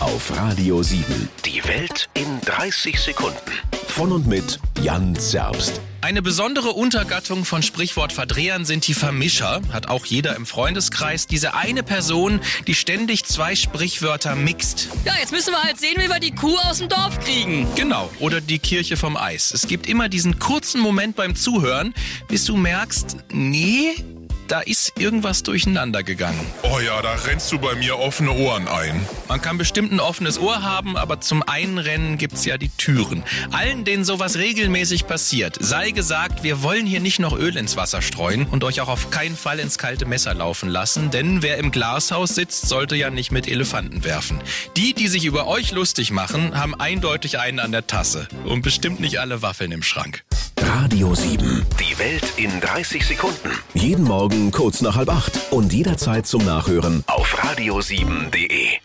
auf Radio 7. Die Welt in 30 Sekunden. Von und mit Jan Zerbst. Eine besondere Untergattung von Sprichwortverdrehern sind die Vermischer. Hat auch jeder im Freundeskreis diese eine Person, die ständig zwei Sprichwörter mixt. Ja, jetzt müssen wir halt sehen, wie wir die Kuh aus dem Dorf kriegen. Genau, oder die Kirche vom Eis. Es gibt immer diesen kurzen Moment beim Zuhören, bis du merkst, nee, da ist irgendwas durcheinander gegangen. Oh ja, da rennst du bei mir offene Ohren ein. Man kann bestimmt ein offenes Ohr haben, aber zum Einrennen gibt's ja die Türen. Allen, denen sowas regelmäßig passiert, sei gesagt, wir wollen hier nicht noch Öl ins Wasser streuen und euch auch auf keinen Fall ins kalte Messer laufen lassen, denn wer im Glashaus sitzt, sollte ja nicht mit Elefanten werfen. Die, die sich über euch lustig machen, haben eindeutig einen an der Tasse und bestimmt nicht alle Waffeln im Schrank. Radio 7. Die Welt in 30 Sekunden. Jeden Morgen kurz nach halb acht und jederzeit zum Nachhören Auf radio7.de.